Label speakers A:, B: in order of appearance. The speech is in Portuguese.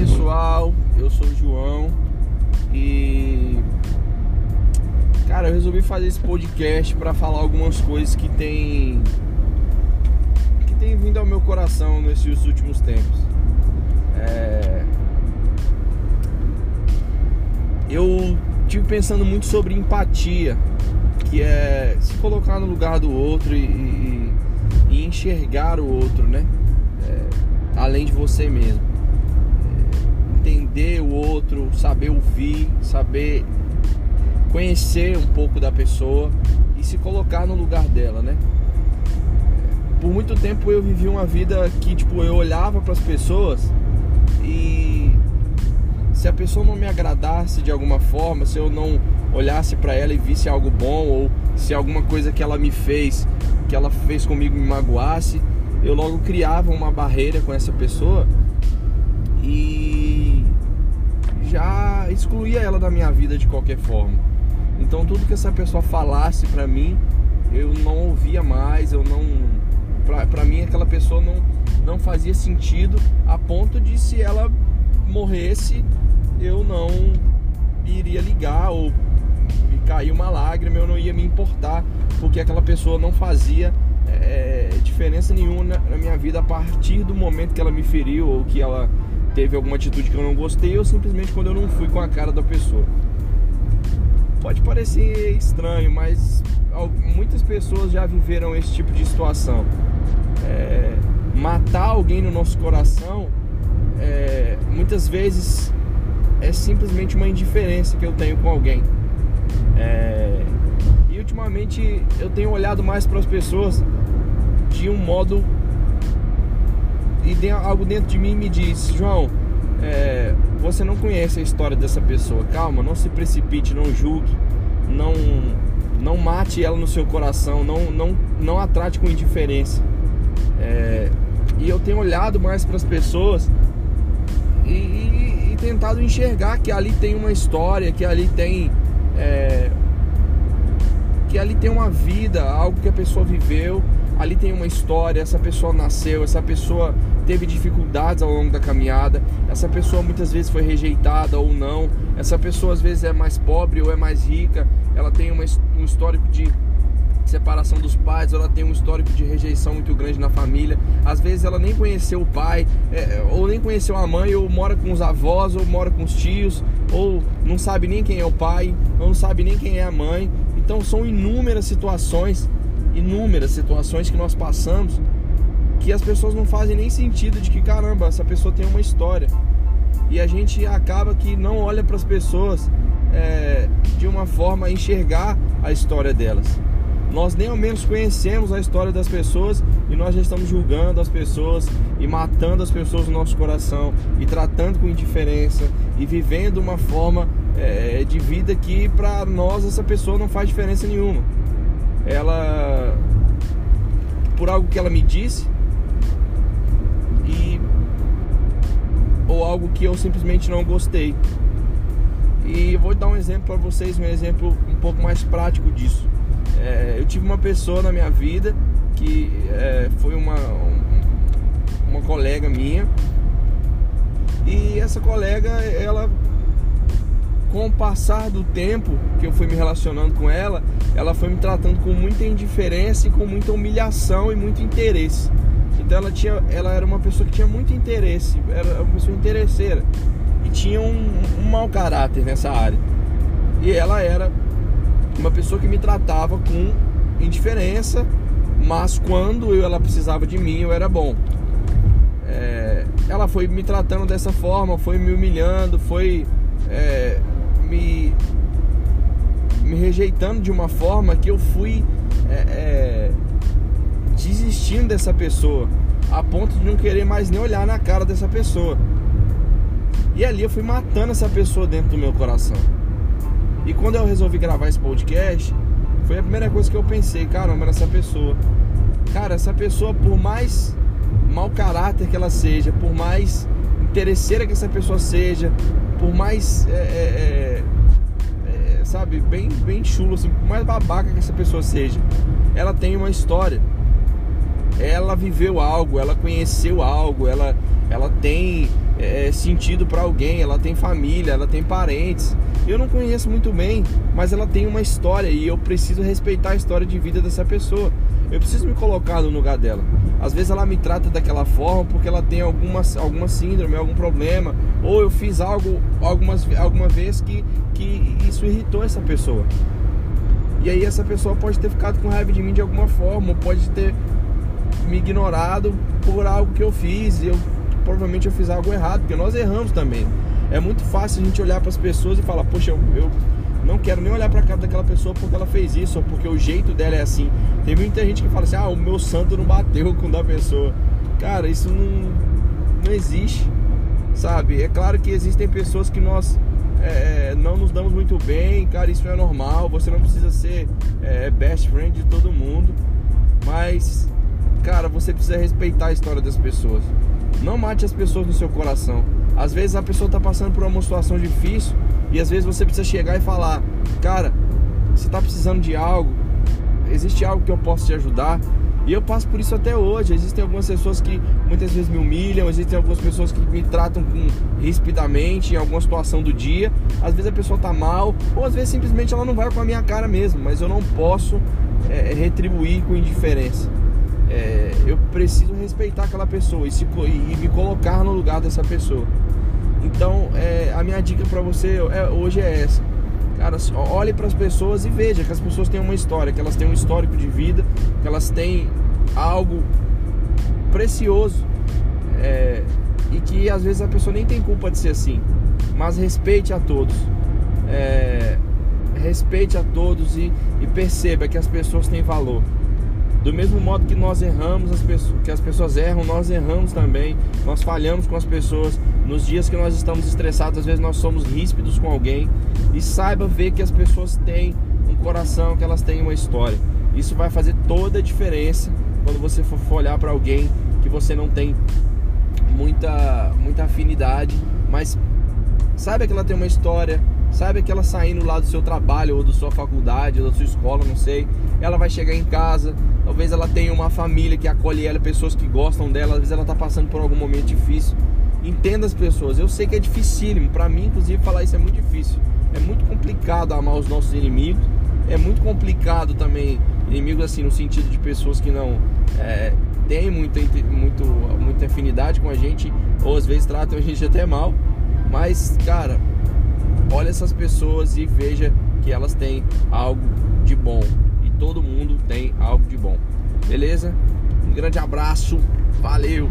A: pessoal, eu sou o João e cara, eu resolvi fazer esse podcast para falar algumas coisas que tem que tem vindo ao meu coração nesses últimos tempos. É... Eu tive pensando muito sobre empatia, que é se colocar no lugar do outro e, e, enxergar o outro, né? É, além de você mesmo entender o outro, saber ouvir, saber conhecer um pouco da pessoa e se colocar no lugar dela, né? Por muito tempo eu vivi uma vida que tipo eu olhava para as pessoas e se a pessoa não me agradasse de alguma forma, se eu não olhasse para ela e visse algo bom ou se alguma coisa que ela me fez, que ela fez comigo me magoasse, eu logo criava uma barreira com essa pessoa e já excluía ela da minha vida de qualquer forma. Então tudo que essa pessoa falasse para mim, eu não ouvia mais, eu não para mim aquela pessoa não não fazia sentido a ponto de se ela morresse, eu não iria ligar ou cair uma lágrima, eu não ia me importar, porque aquela pessoa não fazia é, diferença nenhuma na minha vida a partir do momento que ela me feriu ou que ela teve alguma atitude que eu não gostei ou simplesmente quando eu não fui com a cara da pessoa. Pode parecer estranho, mas muitas pessoas já viveram esse tipo de situação. É, matar alguém no nosso coração, é, muitas vezes é simplesmente uma indiferença que eu tenho com alguém. É, e ultimamente eu tenho olhado mais para as pessoas de um modo e algo dentro de mim me diz, João, é, você não conhece a história dessa pessoa. Calma, não se precipite, não julgue, não não mate ela no seu coração, não não não a trate com indiferença. É, e eu tenho olhado mais para as pessoas e, e, e, tentado enxergar que ali tem uma história, que ali tem é, que ali tem uma vida, algo que a pessoa viveu ali tem uma história, essa pessoa nasceu, essa pessoa teve dificuldades ao longo da caminhada, essa pessoa muitas vezes foi rejeitada ou não, essa pessoa às vezes é mais pobre ou é mais rica, ela tem uma, um histórico de separação dos pais, ela tem um histórico de rejeição muito grande na família. Às vezes ela nem conheceu o pai, é, ou nem conheceu a mãe, ou mora com os avós, ou mora com os tios, ou não sabe nem quem é o pai, ou não sabe nem quem é a mãe. Então são inúmeras situações inúmeras situações que nós passamos que as pessoas não fazem nem sentido de que caramba, essa pessoa tem uma história. E a gente acaba que não olha para as pessoas é, de uma forma a enxergar a história delas. Nós nem ao menos conhecemos a história das pessoas e nós já estamos julgando as pessoas e matando as pessoas no nosso coração e tratando com indiferença e vivendo uma forma é, de vida que para nós essa pessoa não faz diferença nenhuma ela por algo que ela me disse e ou algo que eu simplesmente não gostei. E eu vou dar um exemplo para vocês, um exemplo um pouco mais prático disso. É, eu tive uma pessoa na minha vida que é, foi uma, uma colega minha e essa colega ela com o passar do tempo que eu fui me relacionando com ela, ela foi me tratando com muita indiferença e com muita humilhação e muito interesse. Então ela tinha, ela era uma pessoa que tinha muito interesse, era uma pessoa interesseira e tinha um, um mau caráter nessa área. E ela era uma pessoa que me tratava com indiferença, mas quando eu, ela precisava de mim, eu era bom. É, ela foi me tratando dessa forma, foi me humilhando, foi é, me, me rejeitando de uma forma que eu fui é, é, desistindo dessa pessoa, a ponto de não querer mais nem olhar na cara dessa pessoa. E ali eu fui matando essa pessoa dentro do meu coração. E quando eu resolvi gravar esse podcast, foi a primeira coisa que eu pensei, caramba, nessa pessoa. Cara, essa pessoa, por mais mau caráter que ela seja, por mais interesseira que essa pessoa seja, por mais, é, é, é, é, sabe, bem, bem chulo, assim, por mais babaca que essa pessoa seja, ela tem uma história. ela viveu algo, ela conheceu algo, ela, ela tem é, sentido para alguém, ela tem família, ela tem parentes. Eu não conheço muito bem, mas ela tem uma história e eu preciso respeitar a história de vida dessa pessoa. Eu preciso me colocar no lugar dela. Às vezes ela me trata daquela forma porque ela tem alguma, alguma síndrome, algum problema, ou eu fiz algo algumas, alguma vez que, que isso irritou essa pessoa. E aí essa pessoa pode ter ficado com raiva de mim de alguma forma, ou pode ter me ignorado por algo que eu fiz. Eu provavelmente eu fiz algo errado, porque nós erramos também. É muito fácil a gente olhar para as pessoas e falar, poxa, eu, eu não quero nem olhar para cara daquela pessoa porque ela fez isso ou porque o jeito dela é assim. Tem muita gente que fala assim: "Ah, o meu santo não bateu com o da pessoa". Cara, isso não não existe. Sabe? É claro que existem pessoas que nós é, não nos damos muito bem, cara, isso é normal. Você não precisa ser é, best friend de todo mundo, mas, cara, você precisa respeitar a história das pessoas. Não mate as pessoas no seu coração. Às vezes a pessoa está passando por uma situação difícil e às vezes você precisa chegar e falar: Cara, você está precisando de algo, existe algo que eu posso te ajudar. E eu passo por isso até hoje. Existem algumas pessoas que muitas vezes me humilham, existem algumas pessoas que me tratam com rispidamente em alguma situação do dia. Às vezes a pessoa tá mal, ou às vezes simplesmente ela não vai com a minha cara mesmo, mas eu não posso é, retribuir com indiferença. É, eu preciso respeitar aquela pessoa e, se, e, me colocar no lugar dessa pessoa. Então, é, a minha dica para você é, hoje é essa. Cara, olhe para as pessoas e veja que as pessoas têm uma história, que elas têm um histórico de vida, que elas têm algo precioso é, e que às vezes a pessoa nem tem culpa de ser assim. Mas respeite a todos. É, respeite a todos e, e perceba que as pessoas têm valor. Do mesmo modo que nós erramos, as pessoas, que as pessoas erram, nós erramos também. Nós falhamos com as pessoas. Nos dias que nós estamos estressados, às vezes nós somos ríspidos com alguém. E saiba ver que as pessoas têm um coração, que elas têm uma história. Isso vai fazer toda a diferença quando você for olhar para alguém que você não tem muita, muita afinidade, mas saiba que ela tem uma história, saiba que ela saindo lá do seu trabalho ou da sua faculdade ou da sua escola, não sei, ela vai chegar em casa, talvez ela tenha uma família que acolhe ela, pessoas que gostam dela, às vezes ela está passando por algum momento difícil. Entenda as pessoas. Eu sei que é dificílimo, para mim inclusive falar isso é muito difícil. É muito complicado amar os nossos inimigos. É muito complicado também inimigos assim no sentido de pessoas que não é, têm muita, muito, muita afinidade com a gente ou às vezes tratam a gente até mal. Mas, cara, essas pessoas e veja que elas têm algo de bom todo mundo tem algo de bom. Beleza? Um grande abraço, valeu!